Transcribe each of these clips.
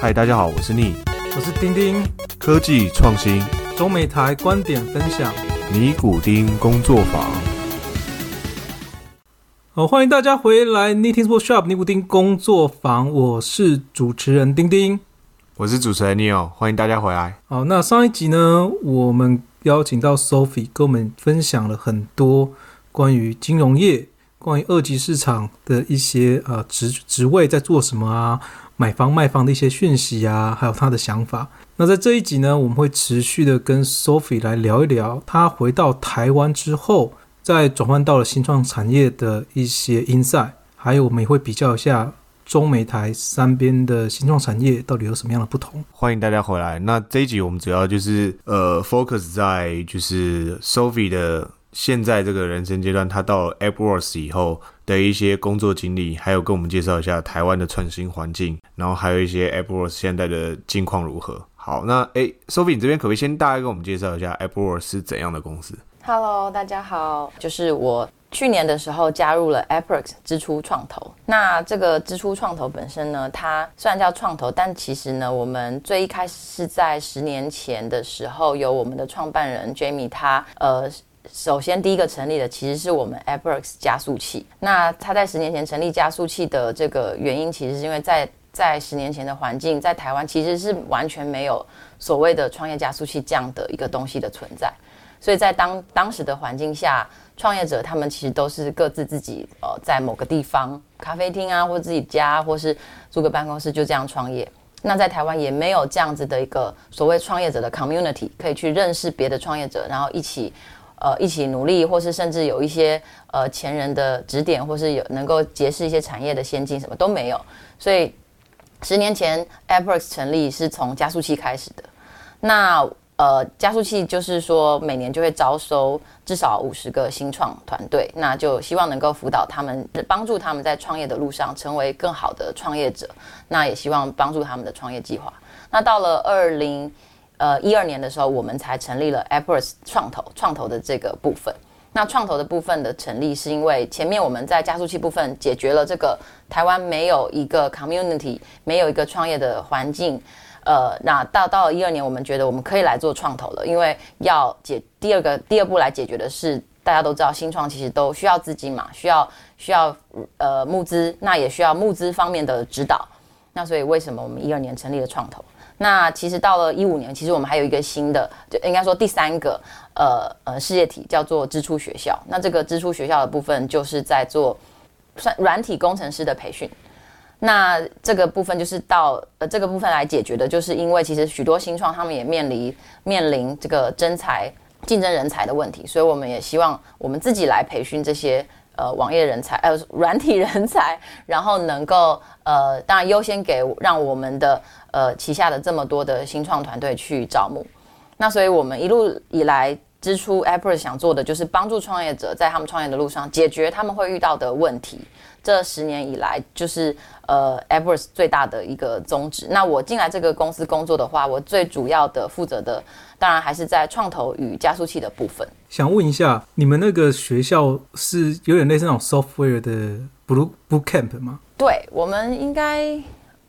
嗨，大家好，我是逆，我是丁丁，科技创新，中美台观点分享，尼古丁工作坊。好，欢迎大家回来，Knitting Workshop 尼古丁工作坊，我是主持人丁丁，我是主持人 Neil，欢迎大家回来。好，那上一集呢，我们邀请到 Sophie 跟我们分享了很多关于金融业、关于二级市场的一些呃职职位在做什么啊，买房卖房的一些讯息啊，还有他的想法。那在这一集呢，我们会持续的跟 Sophie 来聊一聊，他回到台湾之后。在转换到了新创产业的一些 insight，还有我们也会比较一下中美台三边的新创产业到底有什么样的不同。欢迎大家回来。那这一集我们主要就是呃 focus 在就是 Sophie 的现在这个人生阶段，他到 AppleWorks 以后的一些工作经历，还有跟我们介绍一下台湾的创新环境，然后还有一些 AppleWorks 现在的境况如何。好，那诶 Sophie 你这边可不可以先大概跟我们介绍一下 AppleWorks 是怎样的公司？Hello，大家好，就是我去年的时候加入了 Appex 支出创投。那这个支出创投本身呢，它虽然叫创投，但其实呢，我们最一开始是在十年前的时候，由我们的创办人 Jamie 他呃，首先第一个成立的其实是我们 Appex 加速器。那他在十年前成立加速器的这个原因，其实是因为在在十年前的环境，在台湾其实是完全没有所谓的创业加速器这样的一个东西的存在。所以在当当时的环境下，创业者他们其实都是各自自己呃在某个地方咖啡厅啊，或自己家，或是租个办公室就这样创业。那在台湾也没有这样子的一个所谓创业者的 community，可以去认识别的创业者，然后一起呃一起努力，或是甚至有一些呃前人的指点，或是有能够结识一些产业的先进，什么都没有。所以十年前 Appex 成立是从加速器开始的。那呃，加速器就是说，每年就会招收至少五十个新创团队，那就希望能够辅导他们，帮助他们在创业的路上成为更好的创业者。那也希望帮助他们的创业计划。那到了二零呃一二年的时候，我们才成立了 Apps 创投创投的这个部分。那创投的部分的成立，是因为前面我们在加速器部分解决了这个台湾没有一个 community，没有一个创业的环境。呃，那到到了一二年，我们觉得我们可以来做创投了，因为要解第二个第二步来解决的是，大家都知道新创其实都需要资金嘛，需要需要呃募资，那也需要募资方面的指导。那所以为什么我们一二年成立了创投？那其实到了一五年，其实我们还有一个新的，就应该说第三个呃呃事业体叫做支出学校。那这个支出学校的部分就是在做算软体工程师的培训。那这个部分就是到呃这个部分来解决的，就是因为其实许多新创他们也面临面临这个征才竞争人才的问题，所以我们也希望我们自己来培训这些呃网页人才呃软体人才，然后能够呃当然优先给让我们的呃旗下的这么多的新创团队去招募。那所以我们一路以来支出 Apple 想做的就是帮助创业者在他们创业的路上解决他们会遇到的问题。这十年以来，就是呃，Everest 最大的一个宗旨。那我进来这个公司工作的话，我最主要的负责的，当然还是在创投与加速器的部分。想问一下，你们那个学校是有点类似那种 software 的 blue boot camp 吗？对，我们应该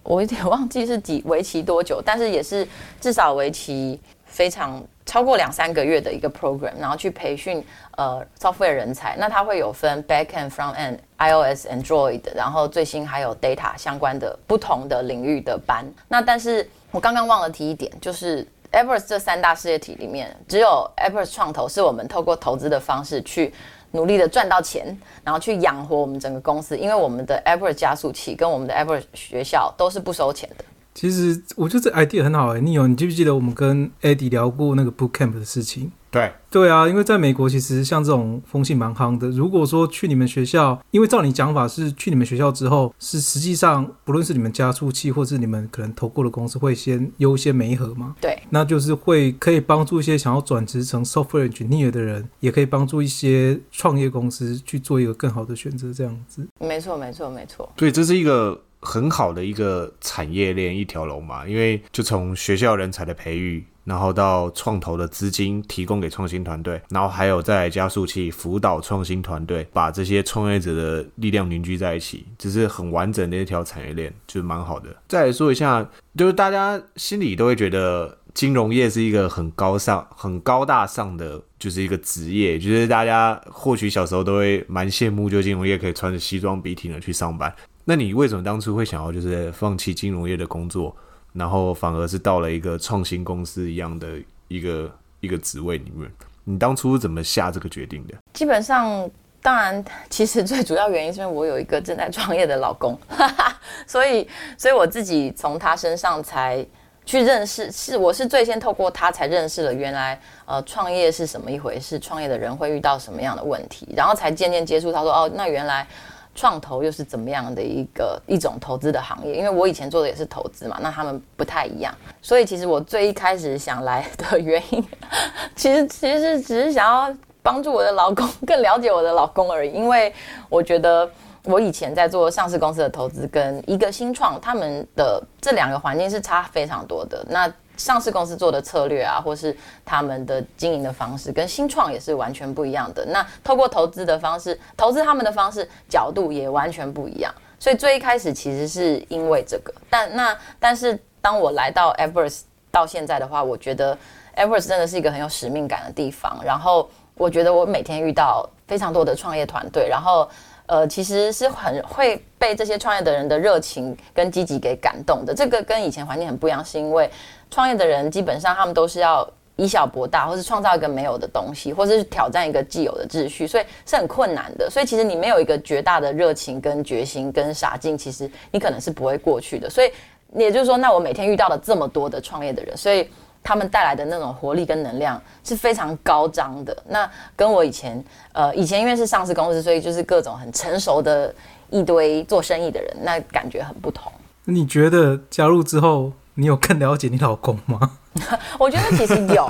我有点忘记是几为期多久，但是也是至少为期非常。超过两三个月的一个 program，然后去培训呃 software 人才。那它会有分 back end、front end、iOS、Android，然后最新还有 data 相关的不同的领域的班。那但是我刚刚忘了提一点，就是 e v e r s 这三大事业体里面，只有 e v e r s 创投是我们透过投资的方式去努力的赚到钱，然后去养活我们整个公司。因为我们的 Evers 加速器跟我们的 Evers 学校都是不收钱的。其实我觉得这 idea 很好哎，你有你记不记得我们跟 Eddie 聊过那个 boot camp 的事情？对对啊，因为在美国其实像这种风气蛮夯的。如果说去你们学校，因为照你讲法是去你们学校之后，是实际上不论是你们加速器，或是你们可能投过的公司会先优先媒合嘛？对，那就是会可以帮助一些想要转职成 software engineer 的人，也可以帮助一些创业公司去做一个更好的选择，这样子。没错，没错，没错。对，这是一个。很好的一个产业链一条龙嘛，因为就从学校人才的培育，然后到创投的资金提供给创新团队，然后还有在加速器辅导创新团队，把这些创业者的力量凝聚在一起，这是很完整的一条产业链，就是蛮好的。再来说一下，就是大家心里都会觉得金融业是一个很高尚、很高大上的，就是一个职业，就是大家或许小时候都会蛮羡慕，就金融业可以穿着西装笔挺的去上班。那你为什么当初会想要就是放弃金融业的工作，然后反而是到了一个创新公司一样的一个一个职位里面？你当初怎么下这个决定的？基本上，当然，其实最主要原因是因为我有一个正在创业的老公，所以，所以我自己从他身上才去认识，是我是最先透过他才认识了原来呃创业是什么一回事，创业的人会遇到什么样的问题，然后才渐渐接触他说哦，那原来。创投又是怎么样的一个一种投资的行业？因为我以前做的也是投资嘛，那他们不太一样。所以其实我最一开始想来的原因，其实其实只是想要帮助我的老公更了解我的老公而已。因为我觉得我以前在做上市公司的投资，跟一个新创，他们的这两个环境是差非常多的。那上市公司做的策略啊，或是他们的经营的方式，跟新创也是完全不一样的。那透过投资的方式，投资他们的方式角度也完全不一样。所以最一开始其实是因为这个，但那但是当我来到 e v e r s 到现在的话，我觉得 e v e r s 真的是一个很有使命感的地方。然后我觉得我每天遇到非常多的创业团队，然后。呃，其实是很会被这些创业的人的热情跟积极给感动的。这个跟以前环境很不一样，是因为创业的人基本上他们都是要以小博大，或是创造一个没有的东西，或者是挑战一个既有的秩序，所以是很困难的。所以其实你没有一个绝大的热情跟决心跟傻劲，其实你可能是不会过去的。所以也就是说，那我每天遇到了这么多的创业的人，所以。他们带来的那种活力跟能量是非常高涨的。那跟我以前，呃，以前因为是上市公司，所以就是各种很成熟的一堆做生意的人，那感觉很不同。你觉得加入之后，你有更了解你老公吗？我觉得其实有，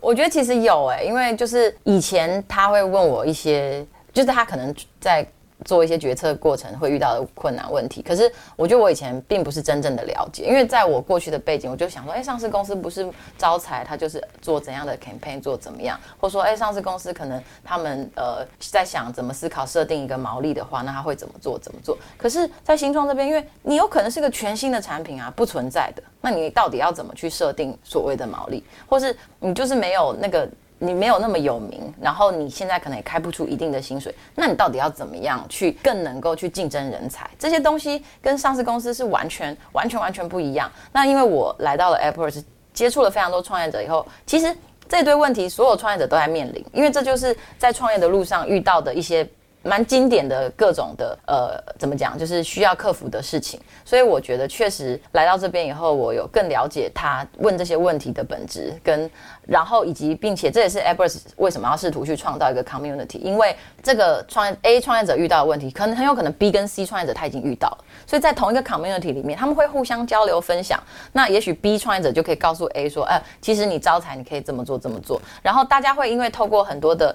我觉得其实有哎，因为就是以前他会问我一些，就是他可能在。做一些决策过程会遇到的困难问题，可是我觉得我以前并不是真正的了解，因为在我过去的背景，我就想说，哎，上市公司不是招财，他就是做怎样的 campaign 做怎么样，或者说，哎，上市公司可能他们呃在想怎么思考设定一个毛利的话，那他会怎么做怎么做？可是，在新创这边，因为你有可能是个全新的产品啊，不存在的，那你到底要怎么去设定所谓的毛利，或是你就是没有那个。你没有那么有名，然后你现在可能也开不出一定的薪水，那你到底要怎么样去更能够去竞争人才？这些东西跟上市公司是完全、完全、完全不一样。那因为我来到了 Apple，是接触了非常多创业者以后，其实这堆问题所有创业者都在面临，因为这就是在创业的路上遇到的一些。蛮经典的各种的呃，怎么讲，就是需要克服的事情。所以我觉得确实来到这边以后，我有更了解他问这些问题的本质，跟然后以及并且这也是 a b r a s 为什么要试图去创造一个 community，因为这个创业 A 创业者遇到的问题，可能很有可能 B 跟 C 创业者他已经遇到了，所以在同一个 community 里面，他们会互相交流分享。那也许 B 创业者就可以告诉 A 说，哎，其实你招财你可以这么做这么做。然后大家会因为透过很多的。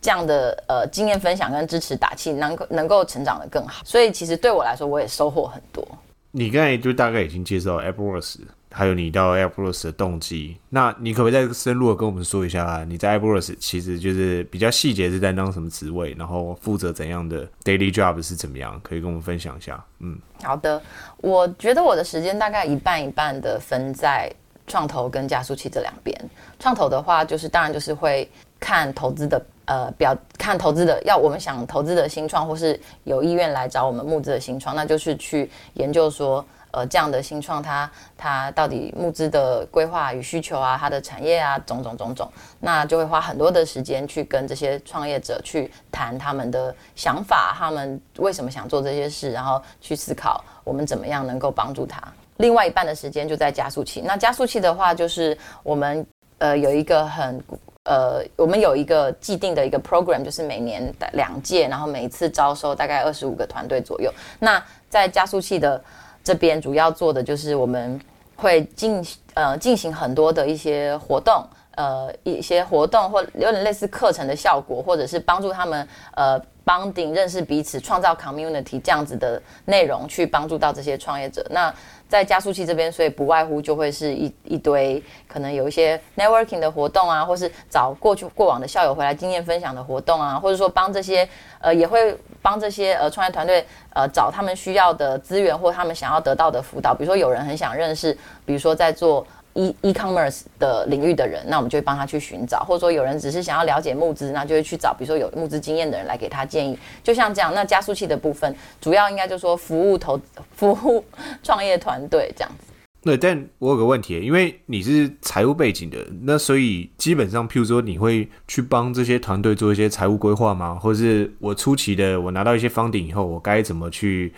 这样的呃经验分享跟支持打气，能够能够成长的更好，所以其实对我来说，我也收获很多。你刚才就大概已经介绍 AppWorks，还有你到 AppWorks 的动机，那你可不可以再深入的跟我们说一下，你在 AppWorks 其实就是比较细节是担当什么职位，然后负责怎样的 daily job 是怎么样，可以跟我们分享一下？嗯，好的，我觉得我的时间大概一半一半的分在创投跟加速器这两边。创投的话，就是当然就是会看投资的。呃，表看投资的要我们想投资的新创，或是有意愿来找我们募资的新创，那就是去研究说，呃，这样的新创它它到底募资的规划与需求啊，它的产业啊，种种种种，那就会花很多的时间去跟这些创业者去谈他们的想法，他们为什么想做这些事，然后去思考我们怎么样能够帮助他。另外一半的时间就在加速器，那加速器的话，就是我们呃有一个很。呃，我们有一个既定的一个 program，就是每年两届，然后每一次招收大概二十五个团队左右。那在加速器的这边，主要做的就是我们会进呃进行很多的一些活动，呃一些活动或有点类似课程的效果，或者是帮助他们呃。bonding 认识彼此、创造 community 这样子的内容去帮助到这些创业者。那在加速器这边，所以不外乎就会是一一堆可能有一些 networking 的活动啊，或是找过去过往的校友回来经验分享的活动啊，或者说帮这些呃也会帮这些呃创业团队呃找他们需要的资源或他们想要得到的辅导。比如说有人很想认识，比如说在做 e e commerce 的领域的人，那我们就会帮他去寻找；或者说有人只是想要了解募资，那就会去找比如说有募资经验的人来给他建议。就像这样，那加速器的部分主要应该就是说服务投 服务创业团队这样子。对，但我有个问题，因为你是财务背景的，那所以基本上，譬如说，你会去帮这些团队做一些财务规划吗？或是我初期的，我拿到一些方顶以后，我该怎么去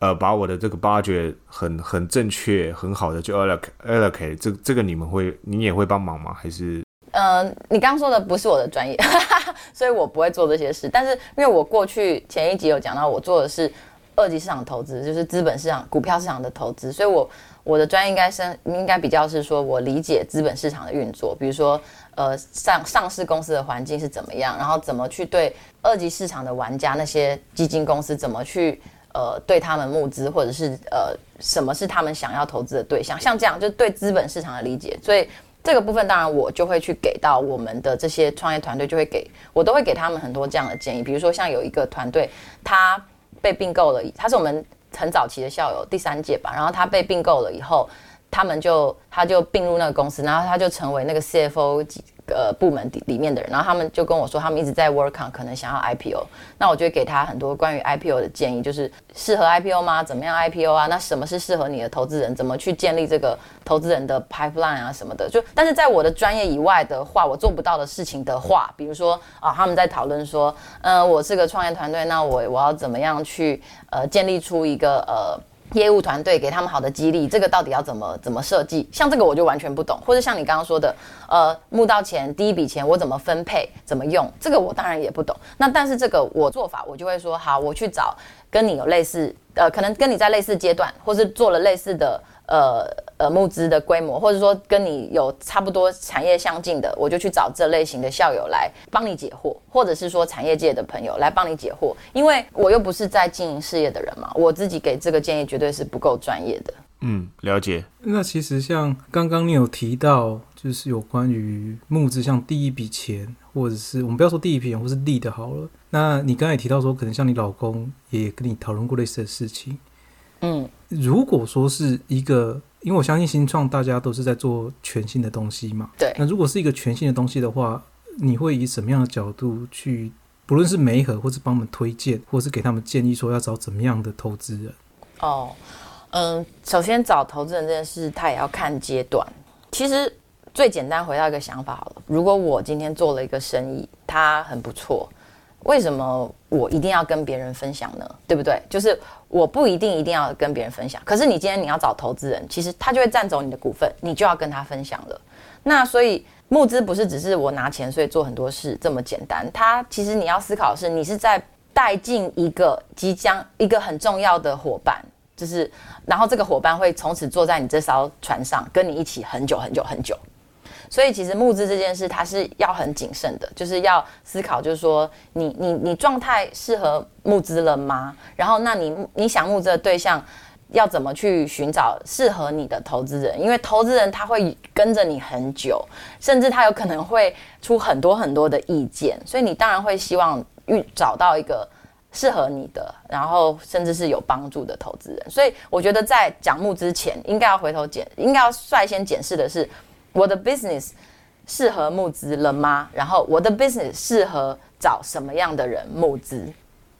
呃把我的这个挖掘很很正确、很好的就 allocate allocate？这这个你们会，你也会帮忙吗？还是？嗯，你刚刚说的不是我的专业，所以我不会做这些事。但是因为我过去前一集有讲到，我做的是二级市场投资，就是资本市场、股票市场的投资，所以我。我的专业应该是应该比较是说，我理解资本市场的运作，比如说，呃，上上市公司的环境是怎么样，然后怎么去对二级市场的玩家那些基金公司怎么去呃对他们募资，或者是呃什么是他们想要投资的对象，像这样就对资本市场的理解。所以这个部分当然我就会去给到我们的这些创业团队，就会给我都会给他们很多这样的建议。比如说像有一个团队，他被并购了，他是我们。很早期的校友，第三届吧，然后他被并购了以后，他们就他就并入那个公司，然后他就成为那个 CFO 呃部门里面的人，然后他们就跟我说，他们一直在 work on，可能想要 IPO，那我就给他很多关于 IPO 的建议，就是适合 IPO 吗？怎么样 IPO 啊？那什么是适合你的投资人？怎么去建立这个投资人的 pipeline 啊什么的？就但是在我的专业以外的话，我做不到的事情的话，比如说啊，他们在讨论说，嗯，我是个创业团队，那我我要怎么样去呃建立出一个呃。业务团队给他们好的激励，这个到底要怎么怎么设计？像这个我就完全不懂，或者像你刚刚说的，呃，募到钱第一笔钱我怎么分配、怎么用，这个我当然也不懂。那但是这个我做法，我就会说好，我去找跟你有类似，呃，可能跟你在类似阶段，或是做了类似的。呃呃，募资的规模，或者说跟你有差不多产业相近的，我就去找这类型的校友来帮你解惑，或者是说产业界的朋友来帮你解惑，因为我又不是在经营事业的人嘛，我自己给这个建议绝对是不够专业的。嗯，了解。那其实像刚刚你有提到，就是有关于募资，像第一笔钱，或者是我们不要说第一笔钱，或是利的好了。那你刚才提到说，可能像你老公也跟你讨论过类似的事情。嗯，如果说是一个，因为我相信新创大家都是在做全新的东西嘛。对。那如果是一个全新的东西的话，你会以什么样的角度去，不论是媒合，或是帮我们推荐，或是给他们建议，说要找怎么样的投资人？哦，嗯，首先找投资人这件事，他也要看阶段。其实最简单，回到一个想法好了。如果我今天做了一个生意，它很不错。为什么我一定要跟别人分享呢？对不对？就是我不一定一定要跟别人分享，可是你今天你要找投资人，其实他就会占走你的股份，你就要跟他分享了。那所以募资不是只是我拿钱所以做很多事这么简单，他其实你要思考的是，你是在带进一个即将一个很重要的伙伴，就是然后这个伙伴会从此坐在你这艘船上，跟你一起很久很久很久。所以其实募资这件事，它是要很谨慎的，就是要思考，就是说你你你状态适合募资了吗？然后那你你想募资的对象要怎么去寻找适合你的投资人？因为投资人他会跟着你很久，甚至他有可能会出很多很多的意见，所以你当然会希望遇找到一个适合你的，然后甚至是有帮助的投资人。所以我觉得在讲募之前，应该要回头检，应该要率先检视的是。我的 business 适合募资了吗？然后我的 business 适合找什么样的人募资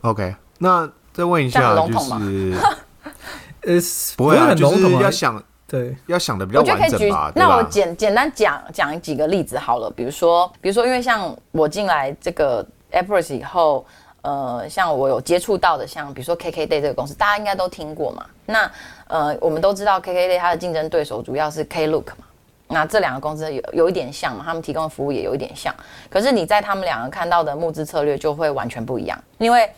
？OK，那再问一下，就是 呃，不会啊，就是要想对，要想的比较完整吧？那我简简单讲讲几个例子好了，比如说，比如说，因为像我进来这个 Apple 以后，呃，像我有接触到的，像比如说 KKday 这个公司，大家应该都听过嘛？那呃，我们都知道 KKday 它的竞争对手主要是 Klook 嘛。那这两个公司有有一点像嘛？他们提供的服务也有一点像，可是你在他们两个看到的募资策略就会完全不一样。因为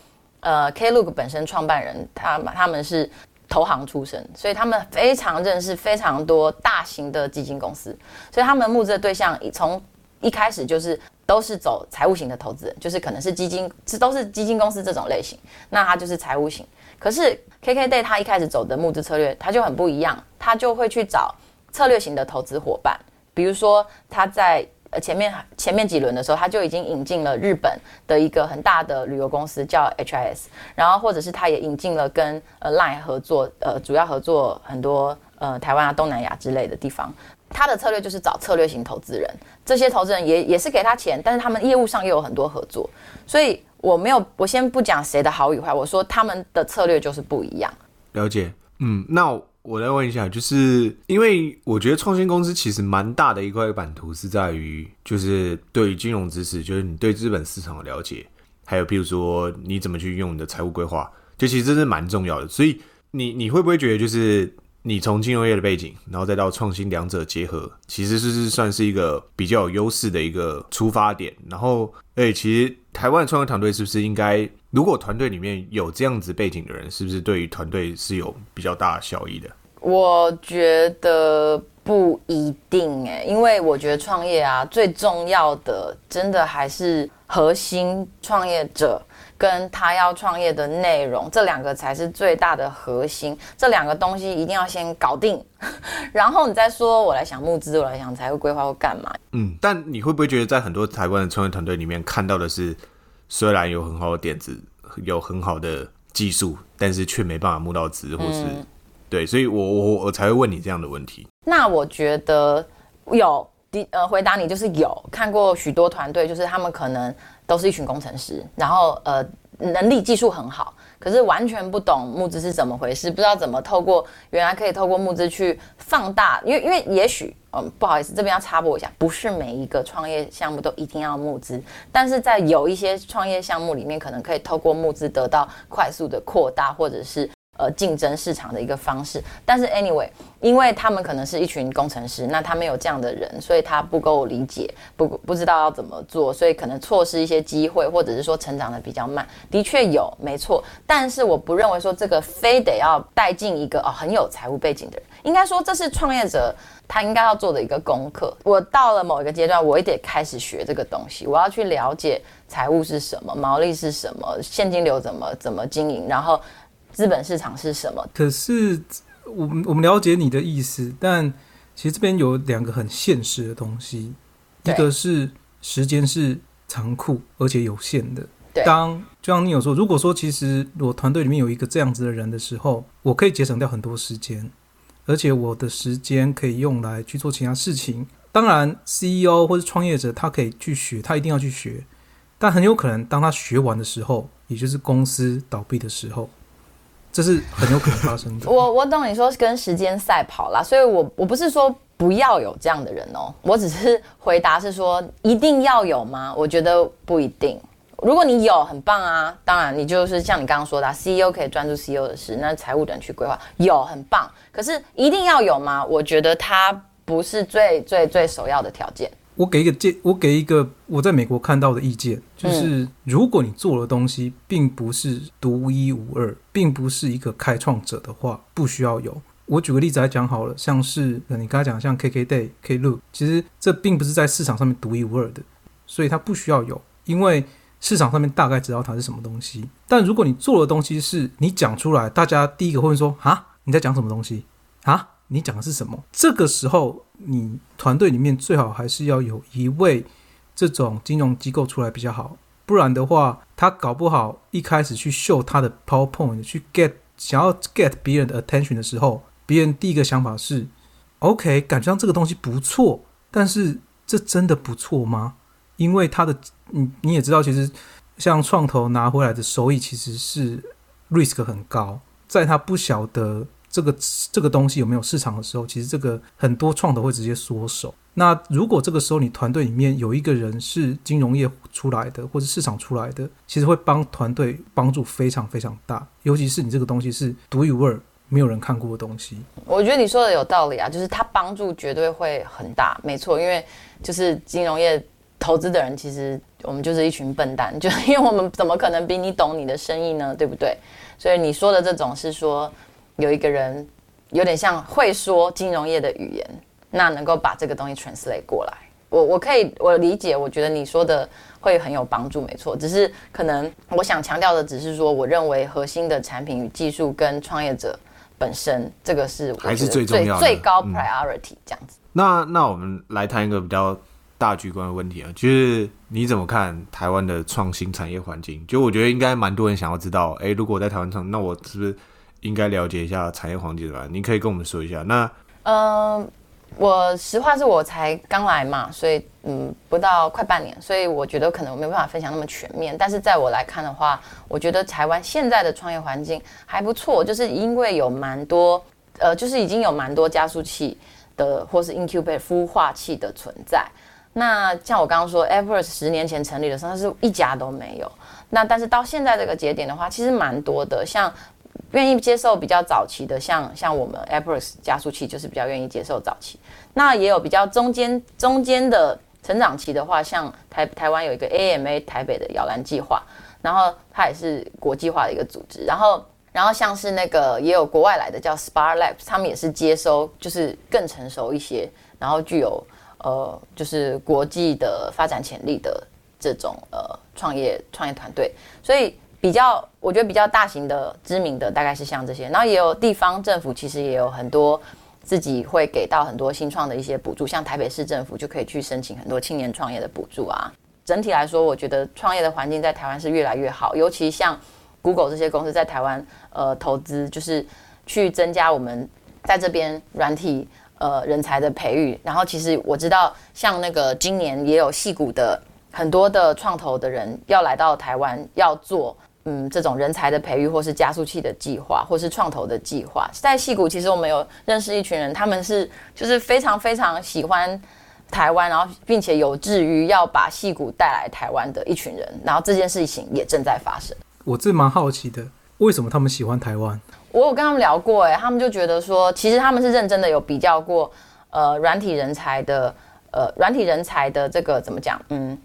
呃，Klook 本身创办人他他们是投行出身，所以他们非常认识非常多大型的基金公司，所以他们募资的对象从一开始就是都是走财务型的投资人，就是可能是基金，这都是基金公司这种类型，那他就是财务型。可是 KKday 他一开始走的募资策略，他就很不一样，他就会去找策略型的投资伙伴，比如说他在呃前面前面几轮的时候，他就已经引进了日本的一个很大的旅游公司叫 HIS，然后或者是他也引进了跟呃 Line 合作，呃主要合作很多呃台湾啊东南亚之类的地方。他的策略就是找策略型投资人，这些投资人也也是给他钱，但是他们业务上又有很多合作，所以我没有，我先不讲谁的好与坏，我说他们的策略就是不一样。了解，嗯，那我再问一下，就是因为我觉得创新公司其实蛮大的一块版图是在于，就是对于金融知识，就是你对资本市场的了解，还有譬如说你怎么去用你的财务规划，就其实这是蛮重要的。所以你你会不会觉得就是？你从金融业的背景，然后再到创新，两者结合，其实是是算是一个比较有优势的一个出发点。然后，哎，其实台湾的创业团队是不是应该，如果团队里面有这样子背景的人，是不是对于团队是有比较大的效益的？我觉得不一定哎，因为我觉得创业啊，最重要的真的还是核心创业者。跟他要创业的内容，这两个才是最大的核心。这两个东西一定要先搞定，然后你再说我来想募资，我来想财务规划或干嘛。嗯，但你会不会觉得在很多台湾的创业团队里面看到的是，虽然有很好的点子，有很好的技术，但是却没办法募到资，或是对，所以我我我才会问你这样的问题。那我觉得有，呃，回答你就是有看过许多团队，就是他们可能。都是一群工程师，然后呃能力技术很好，可是完全不懂募资是怎么回事，不知道怎么透过原来可以透过募资去放大，因为因为也许嗯不好意思这边要插播一下，不是每一个创业项目都一定要募资，但是在有一些创业项目里面，可能可以透过募资得到快速的扩大，或者是。呃，竞争市场的一个方式，但是 anyway，因为他们可能是一群工程师，那他们有这样的人，所以他不够理解，不不知道要怎么做，所以可能错失一些机会，或者是说成长的比较慢。的确有，没错，但是我不认为说这个非得要带进一个哦很有财务背景的人，应该说这是创业者他应该要做的一个功课。我到了某一个阶段，我也得开始学这个东西，我要去了解财务是什么，毛利是什么，现金流怎么怎么经营，然后。资本市场是什么？可是我们我们了解你的意思，但其实这边有两个很现实的东西，一个是时间是残酷而且有限的。当就像你有说，如果说其实我团队里面有一个这样子的人的时候，我可以节省掉很多时间，而且我的时间可以用来去做其他事情。当然，CEO 或者创业者他可以去学，他一定要去学，但很有可能当他学完的时候，也就是公司倒闭的时候。这是很有可能发生的。我我懂你说跟时间赛跑啦，所以我我不是说不要有这样的人哦，我只是回答是说一定要有吗？我觉得不一定。如果你有，很棒啊，当然你就是像你刚刚说的，CEO 可以专注 CEO 的事，那财务人去规划，有很棒。可是一定要有吗？我觉得它不是最最最首要的条件。我给一个建，我给一个我在美国看到的意见，就是如果你做的东西并不是独一无二，并不是一个开创者的话，不需要有。我举个例子来讲好了，像是你刚才讲像 KKday、Klook，其实这并不是在市场上面独一无二的，所以它不需要有，因为市场上面大概知道它是什么东西。但如果你做的东西是你讲出来，大家第一个会说啊，你在讲什么东西啊？你讲的是什么？这个时候，你团队里面最好还是要有一位这种金融机构出来比较好，不然的话，他搞不好一开始去秀他的 PowerPoint，去 get 想要 get 别人的 attention 的时候，别人第一个想法是：OK，感觉上这个东西不错，但是这真的不错吗？因为他的，你你也知道，其实像创投拿回来的收益其实是 risk 很高，在他不晓得。这个这个东西有没有市场的时候，其实这个很多创投会直接缩手。那如果这个时候你团队里面有一个人是金融业出来的，或者市场出来的，其实会帮团队帮助非常非常大。尤其是你这个东西是独一无二、没有人看过的东西。我觉得你说的有道理啊，就是他帮助绝对会很大，没错。因为就是金融业投资的人，其实我们就是一群笨蛋，就因为我们怎么可能比你懂你的生意呢？对不对？所以你说的这种是说。有一个人有点像会说金融业的语言，那能够把这个东西 translate 过来。我我可以我理解，我觉得你说的会很有帮助，没错。只是可能我想强调的只是说，我认为核心的产品与技术跟创业者本身，这个是还是最重要的最高 priority 这样子。那那我们来谈一个比较大局观的问题啊，就是你怎么看台湾的创新产业环境？就我觉得应该蛮多人想要知道，哎，如果我在台湾创，那我是不是应该了解一下产业环境吧？你可以跟我们说一下。那嗯。我实话是我才刚来嘛，所以嗯，不到快半年，所以我觉得可能我没办法分享那么全面。但是在我来看的话，我觉得台湾现在的创业环境还不错，就是因为有蛮多呃，就是已经有蛮多加速器的或是 incubate 孵化器的存在。那像我刚刚说 e v e r s 十年前成立的时候，它是一家都没有。那但是到现在这个节点的话，其实蛮多的，像。愿意接受比较早期的，像像我们 Apples 加速器就是比较愿意接受早期。那也有比较中间中间的成长期的话，像台台湾有一个 AMA 台北的摇篮计划，然后它也是国际化的一个组织。然后然后像是那个也有国外来的叫 Spar Labs，他们也是接收就是更成熟一些，然后具有呃就是国际的发展潜力的这种呃创业创业团队，所以。比较，我觉得比较大型的、知名的大概是像这些，然后也有地方政府，其实也有很多自己会给到很多新创的一些补助，像台北市政府就可以去申请很多青年创业的补助啊。整体来说，我觉得创业的环境在台湾是越来越好，尤其像 Google 这些公司在台湾呃投资，就是去增加我们在这边软体呃人才的培育。然后其实我知道，像那个今年也有戏股的很多的创投的人要来到台湾要做。嗯，这种人才的培育，或是加速器的计划，或是创投的计划，在戏谷其实我们有认识一群人，他们是就是非常非常喜欢台湾，然后并且有志于要把戏谷带来台湾的一群人，然后这件事情也正在发生。我这蛮好奇的，为什么他们喜欢台湾？我有跟他们聊过，哎，他们就觉得说，其实他们是认真的有比较过，呃，软体人才的，呃，软体人才的这个怎么讲？嗯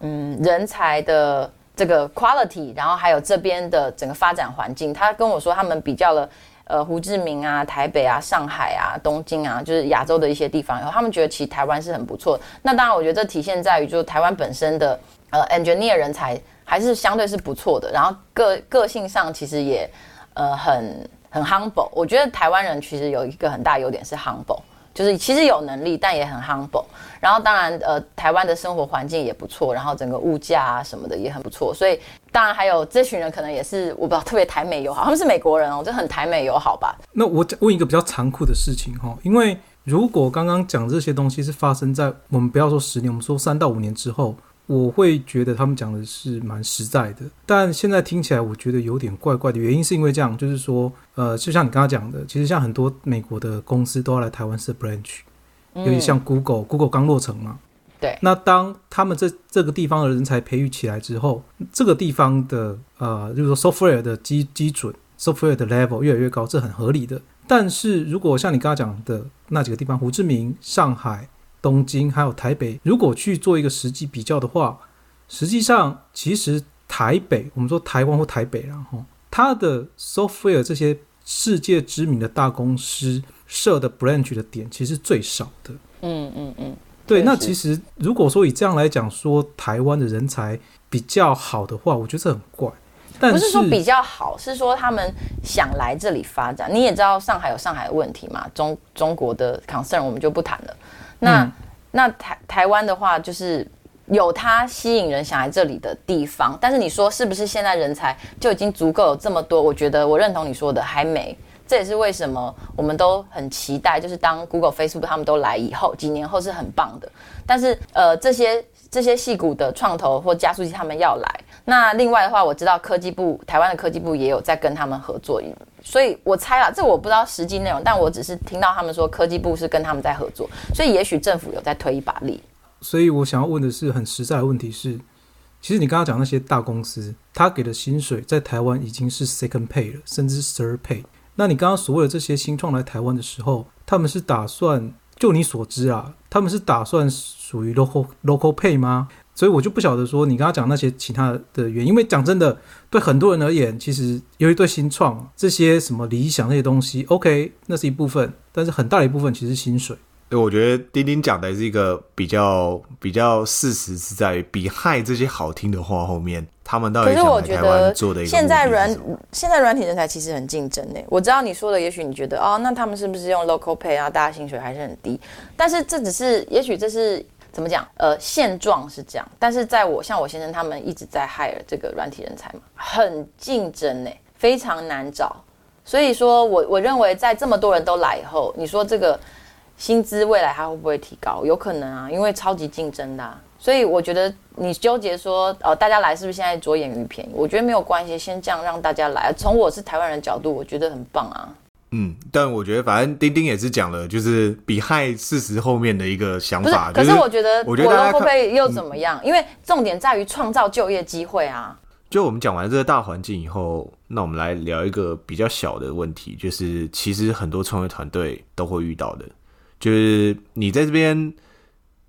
嗯，人才的。这个 quality，然后还有这边的整个发展环境，他跟我说他们比较了，呃，胡志明啊、台北啊、上海啊、东京啊，就是亚洲的一些地方，然后他们觉得其实台湾是很不错。那当然，我觉得这体现在于就是台湾本身的呃 engineer 人才还是相对是不错的，然后个个性上其实也呃很很 humble。我觉得台湾人其实有一个很大优点是 humble。就是其实有能力，但也很 humble。然后当然，呃，台湾的生活环境也不错，然后整个物价啊什么的也很不错。所以当然还有这群人可能也是我不知道特别台美友好，他们是美国人哦，就很台美友好吧。那我问一个比较残酷的事情哈，因为如果刚刚讲这些东西是发生在我们不要说十年，我们说三到五年之后。我会觉得他们讲的是蛮实在的，但现在听起来我觉得有点怪怪的。原因是因为这样，就是说，呃，就像你刚刚讲的，其实像很多美国的公司都要来台湾设 branch，尤其像 Google，Google 刚落成嘛。对。那当他们这这个地方的人才培育起来之后，这个地方的呃，就是说 software 的基基准，software 的 level 越来越高，这很合理的。但是如果像你刚刚讲的那几个地方，胡志明、上海。东京还有台北，如果去做一个实际比较的话，实际上其实台北，我们说台湾或台北，然后它的 software 这些世界知名的大公司设的 branch 的点其实最少的。嗯嗯嗯，对。那其实如果说以这样来讲，说台湾的人才比较好的话，我觉得这很怪。但不是说比较好，是说他们想来这里发展。你也知道上海有上海的问题嘛，中中国的 concern 我们就不谈了。那那台台湾的话，就是有它吸引人想来这里的地方，但是你说是不是现在人才就已经足够有这么多？我觉得我认同你说的还没。这也是为什么我们都很期待，就是当 Google、Facebook 他们都来以后，几年后是很棒的。但是呃，这些这些细股的创投或加速器他们要来。那另外的话，我知道科技部台湾的科技部也有在跟他们合作。所以我猜了，这我不知道实际内容，但我只是听到他们说科技部是跟他们在合作，所以也许政府有在推一把力。所以我想要问的是很实在的问题是，其实你刚刚讲那些大公司，他给的薪水在台湾已经是 second pay 了，甚至 third pay。那你刚刚所谓的这些新创来台湾的时候，他们是打算就你所知啊，他们是打算属于 local local pay 吗？所以我就不晓得说你刚刚讲那些其他的原因，因为讲真的，对很多人而言，其实由于对新创这些什么理想那些东西，OK，那是一部分，但是很大的一部分其实薪水。对，我觉得丁丁讲的是一个比较比较事实是在于比害这些好听的话后面，他们到底可是我觉想来台做的一个现在软现在软体人才其实很竞争呢。我知道你说的，也许你觉得哦，那他们是不是用 local pay 啊？大家薪水还是很低，但是这只是，也许这是怎么讲？呃，现状是这样，但是在我像我先生他们一直在 hire 这个软体人才嘛，很竞争呢，非常难找。所以说我我认为在这么多人都来以后，你说这个薪资未来还会不会提高？有可能啊，因为超级竞争的、所以我觉得你纠结说，呃，大家来是不是现在着眼于便宜？我觉得没有关系，先这样让大家来。从我是台湾人角度，我觉得很棒啊。嗯，但我觉得反正丁丁也是讲了，就是比害事实后面的一个想法。，可是我觉得我觉得大家 local 看 pay 又怎么样？因为重点在于创造就业机会啊。就我们讲完这个大环境以后，那我们来聊一个比较小的问题，就是其实很多创业团队都会遇到的，就是你在这边，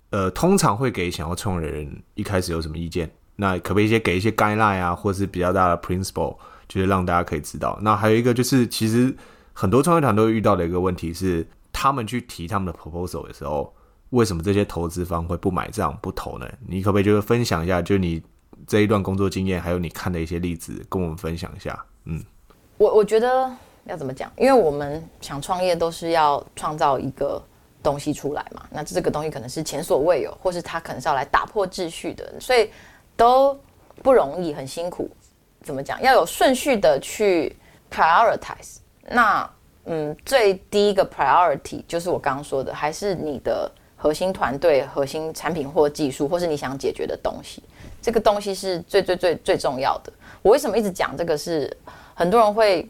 呃，通常会给想要创业的人一开始有什么意见？那可不可以先给一些 guideline 啊，或是比较大的 principle，就是让大家可以知道。那还有一个就是，其实很多创业团队会遇到的一个问题是，他们去提他们的 proposal 的时候，为什么这些投资方会不买账不投呢？你可不可以就是分享一下，就你这一段工作经验，还有你看的一些例子，跟我们分享一下？嗯，我我觉得要怎么讲？因为我们想创业都是要创造一个东西出来嘛。那这个东西可能是前所未有，或是它可能是要来打破秩序的，所以都不容易，很辛苦。怎么讲？要有顺序的去 prioritize。那嗯，最第一个 priority 就是我刚刚说的，还是你的核心团队、核心产品或技术，或是你想解决的东西。这个东西是最最最最重要的。我为什么一直讲这个是？很多人会，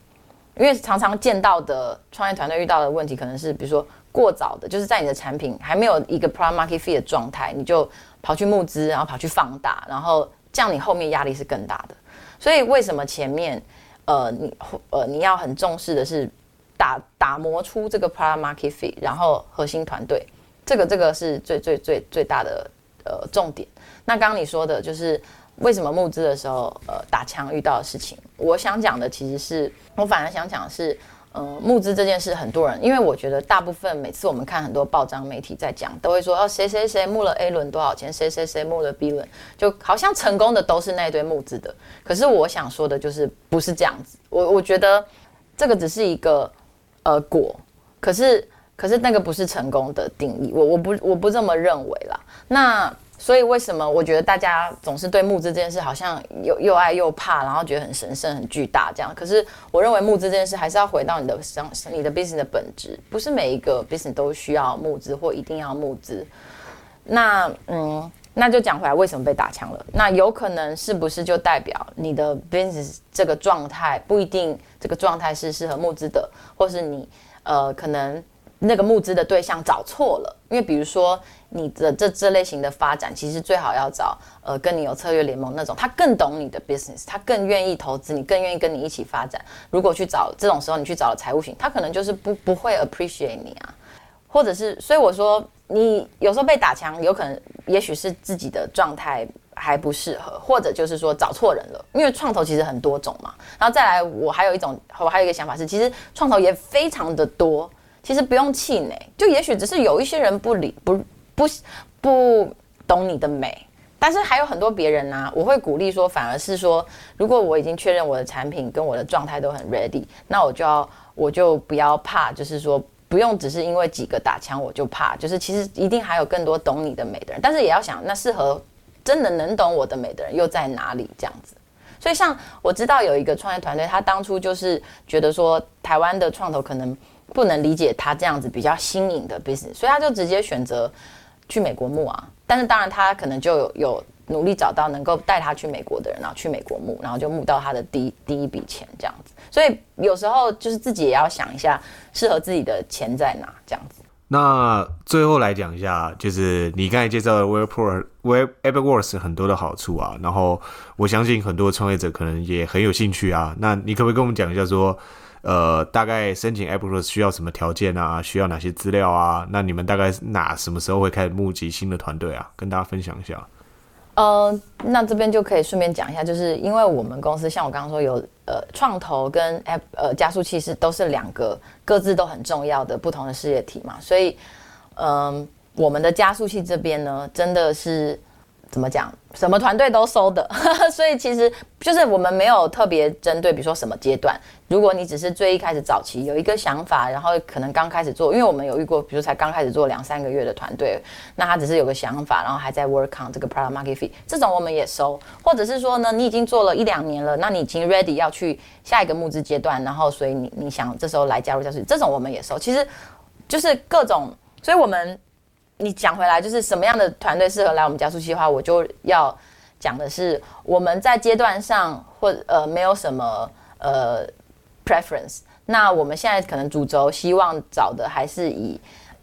因为常常见到的创业团队遇到的问题，可能是比如说过早的，就是在你的产品还没有一个 product market fit 的状态，你就跑去募资，然后跑去放大，然后这样你后面压力是更大的。所以为什么前面呃你呃你要很重视的是打打磨出这个 product market fit，然后核心团队，这个这个是最最最最大的呃重点。那刚刚你说的就是为什么募资的时候呃打枪遇到的事情，我想讲的其实是我反而想讲的是。呃，募资这件事，很多人，因为我觉得大部分每次我们看很多报章媒体在讲，都会说哦，谁谁谁募了 A 轮多少钱，谁谁谁募了 B 轮，就好像成功的都是那一堆募资的。可是我想说的就是不是这样子，我我觉得这个只是一个呃果，可是可是那个不是成功的定义，我我不我不这么认为啦。那所以为什么我觉得大家总是对募资这件事好像又又爱又怕，然后觉得很神圣、很巨大这样？可是我认为募资这件事还是要回到你的商、你的 business 的本质，不是每一个 business 都需要募资或一定要募资。那嗯，那就讲回来，为什么被打枪了？那有可能是不是就代表你的 business 这个状态不一定这个状态是适合募资的，或是你呃可能那个募资的对象找错了？因为比如说你的这这类型的发展，其实最好要找呃跟你有策略联盟那种，他更懂你的 business，他更愿意投资你，更愿意跟你一起发展。如果去找这种时候，你去找了财务型，他可能就是不不会 appreciate 你啊。或者是，所以我说，你有时候被打枪，有可能也许是自己的状态还不适合，或者就是说找错人了。因为创投其实很多种嘛，然后再来，我还有一种，我还有一个想法是，其实创投也非常的多，其实不用气馁，就也许只是有一些人不理不不不懂你的美。但是还有很多别人呢、我会鼓励说，反而是说，如果我已经确认我的产品跟我的状态都很 ready，那我就要我就不要怕，就是说不用只是因为几个打枪我就怕，就是其实一定还有更多懂你的美的人，但是也要想，那适合真的能懂我的美的人又在哪里？这样子。所以像我知道有一个创业团队，他当初就是觉得说台湾的创投可能不能理解他这样子比较新颖的 business，所以他就直接选择去美国募啊。但是当然他可能就有有努力找到能够带他去美国的人，然后去美国募，然后就募到他的第一第一笔钱这样子。所以有时候就是自己也要想一下，适合自己的钱在哪这样子。那最后来讲一下，就是你刚才介绍的 Web Pro Web AppWorks 很多的好处啊，然后我相信很多创业者可能也很有兴趣啊。那你可不可以跟我们讲一下说，呃，大概申请 AppWorks 需要什么条件啊？需要哪些资料啊？那你们大概哪什么时候会开始募集新的团队啊？跟大家分享一下。呃，那这边就可以顺便讲一下，就是因为我们公司像我刚刚说有呃创投跟 App 呃加速器是都是两个各自都很重要的不同的事业体嘛，所以嗯，我们的加速器这边呢，真的是怎么讲，什么团队都收的，所以其实就是我们没有特别针对，比如说什么阶段。如果你只是最一开始早期有一个想法，然后可能刚开始做，因为我们有遇过，比如才刚开始做两三个月的团队，那他只是有个想法，然后还在 work on 这个 product market fit，这种我们也收。或者是说呢，你已经做了一两年了，那你已经 ready 要去下一个募资阶段，然后所以你你想这时候来加入加速器，这种我们也收。其实就是各种，所以我们你讲回来，就是什么样的团队适合来我们加速器的话，我就要讲的是我们在阶段上或呃没有什么呃。preference，那我们现在可能主轴希望找的还是以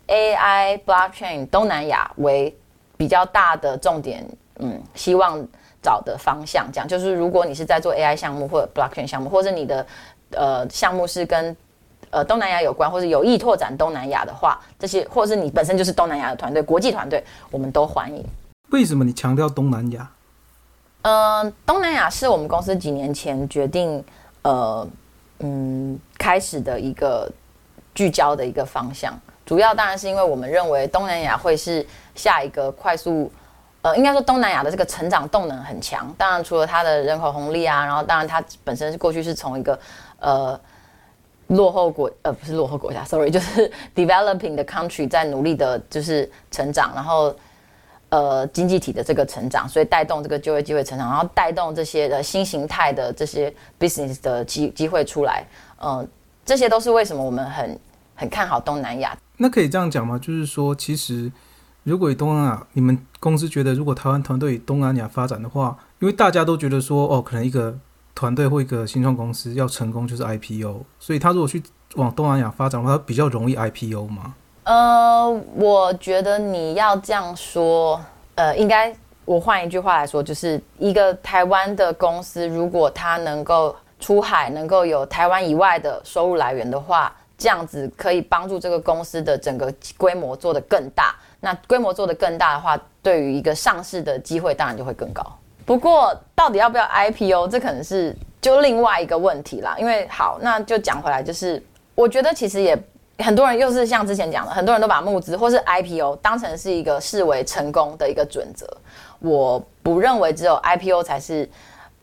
AI blockchain 东南亚为比较大的重点，嗯，希望找的方向，这样就是如果你是在做 AI 项目或者 blockchain 项目，或者你的呃项目是跟呃东南亚有关，或是有意拓展东南亚的话，这些或者是你本身就是东南亚的团队，国际团队，我们都欢迎。为什么你强调东南亚？嗯，东南亚是我们公司几年前决定，呃。嗯，开始的一个聚焦的一个方向，主要当然是因为我们认为东南亚会是下一个快速，呃，应该说东南亚的这个成长动能很强。当然，除了它的人口红利啊，然后当然它本身是过去是从一个呃落后国，呃不是落后国家，sorry，就是 developing 的 country 在努力的就是成长，然后。呃，经济体的这个成长，所以带动这个就业机会成长，然后带动这些的新形态的这些 business 的机机会出来，嗯，这些都是为什么我们很很看好东南亚。那可以这样讲吗？就是说，其实如果以东南亚，你们公司觉得，如果台湾团队以东南亚发展的话，因为大家都觉得说，哦，可能一个团队或一个新创公司要成功就是 IPO，所以他如果去往东南亚发展的话，他比较容易 IPO 吗？呃，我觉得你要这样说，呃，应该我换一句话来说，就是一个台湾的公司，如果它能够出海，能够有台湾以外的收入来源的话，这样子可以帮助这个公司的整个规模做得更大。那规模做得更大的话，对于一个上市的机会当然就会更高。不过，到底要不要 IPO，这可能是就另外一个问题啦。因为好，那就讲回来，就是我觉得其实也。很多人又是像之前讲的，很多人都把募资或是 IPO 当成是一个视为成功的一个准则。我不认为只有 IPO 才是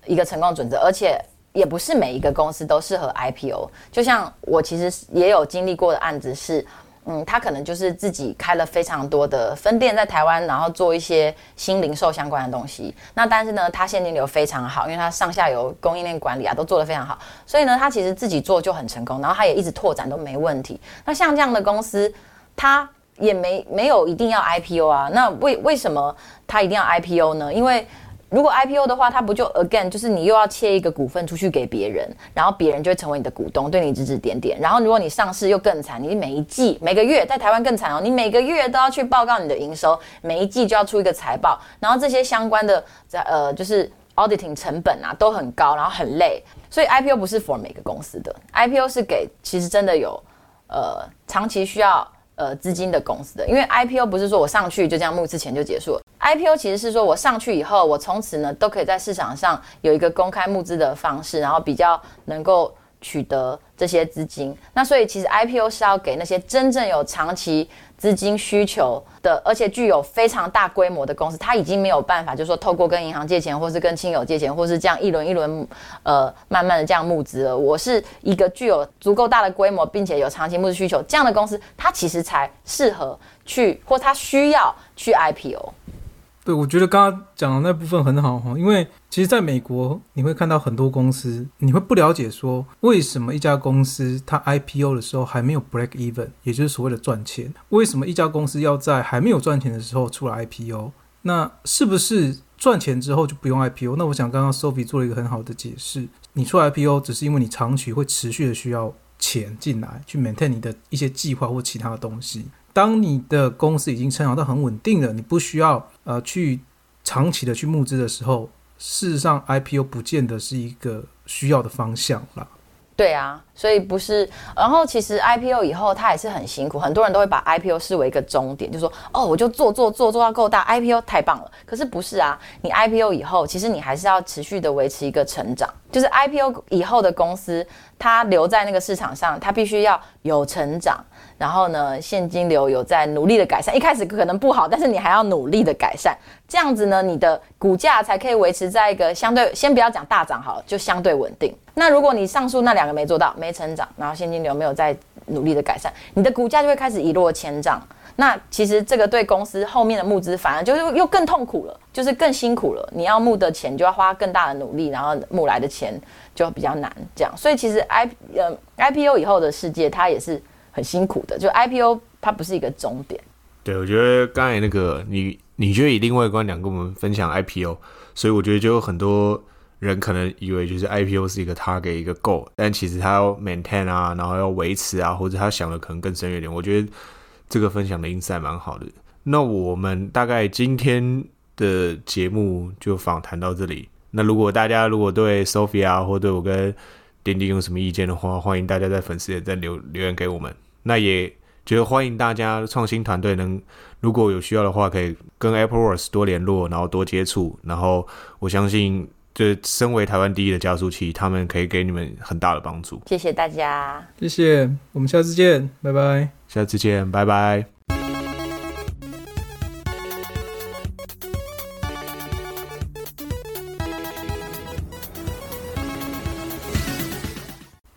一个成功准则，而且也不是每一个公司都适合 IPO。就像我其实也有经历过的案子是。嗯，他可能就是自己开了非常多的分店在台湾，然后做一些新零售相关的东西。那但是呢，他现金流非常好，因为他上下游供应链管理啊都做得非常好，所以呢，他其实自己做就很成功，然后他也一直拓展都没问题。那像这样的公司，他也没没有一定要 IPO 啊？那为为什么他一定要 IPO 呢？因为如果 IPO 的话，它不就 again 就是你又要切一个股份出去给别人，然后别人就会成为你的股东，对你指指点点。然后如果你上市又更惨，你每一季每个月在台湾更惨哦，你每个月都要去报告你的营收，每一季就要出一个财报，然后这些相关的在呃就是 auditing 成本啊都很高，然后很累。所以 IPO 不是 for 每个公司的，IPO 是给其实真的有呃长期需要呃资金的公司的，因为 IPO 不是说我上去就这样募资钱就结束了。IPO 其实是说，我上去以后，我从此呢都可以在市场上有一个公开募资的方式，然后比较能够取得这些资金。那所以其实 IPO 是要给那些真正有长期资金需求的，而且具有非常大规模的公司，它已经没有办法，就是说透过跟银行借钱，或是跟亲友借钱，或是这样一轮一轮，呃，慢慢的这样募资了。我是一个具有足够大的规模，并且有长期募资需求这样的公司，它其实才适合去，或它需要去 IPO。对，我觉得刚刚讲的那部分很好哈，因为其实在美国，你会看到很多公司，你会不了解说为什么一家公司它 IPO 的时候还没有 break even，也就是所谓的赚钱，为什么一家公司要在还没有赚钱的时候出来 IPO？那是不是赚钱之后就不用 IPO？那我想刚刚 Sophie 做了一个很好的解释，你出 IPO 只是因为你长期会持续的需要钱进来去 maintain 你的一些计划或其他的东西。当你的公司已经成长到很稳定了，你不需要呃去长期的去募资的时候，事实上 IPO 不见得是一个需要的方向了。对啊，所以不是。然后其实 IPO 以后它也是很辛苦，很多人都会把 IPO 视为一个终点，就说哦，我就做做做做到够大，IPO 太棒了。可是不是啊，你 IPO 以后，其实你还是要持续的维持一个成长。就是 IPO 以后的公司，它留在那个市场上，它必须要有成长。然后呢，现金流有在努力的改善，一开始可能不好，但是你还要努力的改善，这样子呢，你的股价才可以维持在一个相对，先不要讲大涨好了，就相对稳定。那如果你上述那两个没做到，没成长，然后现金流没有在努力的改善，你的股价就会开始一落千丈。那其实这个对公司后面的募资反而就是又更痛苦了，就是更辛苦了。你要募的钱就要花更大的努力，然后募来的钱就比较难。这样，所以其实 I 呃 IPO 以后的世界它也是很辛苦的。就 IPO 它不是一个终点。对，我觉得刚才那个你你觉得以另外一个观点跟我们分享 IPO，所以我觉得就有很多人可能以为就是 IPO 是一个 target 一个 goal，但其实他要 maintain 啊，然后要维持啊，或者他想的可能更深远点。我觉得。这个分享的音色蛮好的，那我们大概今天的节目就访谈到这里。那如果大家如果对 Sophia 或对我跟丁丁有什么意见的话，欢迎大家在粉丝页再留留言给我们。那也觉得欢迎大家创新团队能如果有需要的话，可以跟 Apple Watch 多联络，然后多接触。然后我相信，就身为台湾第一的加速器，他们可以给你们很大的帮助。谢谢大家，谢谢，我们下次见，拜拜。下次见，拜拜。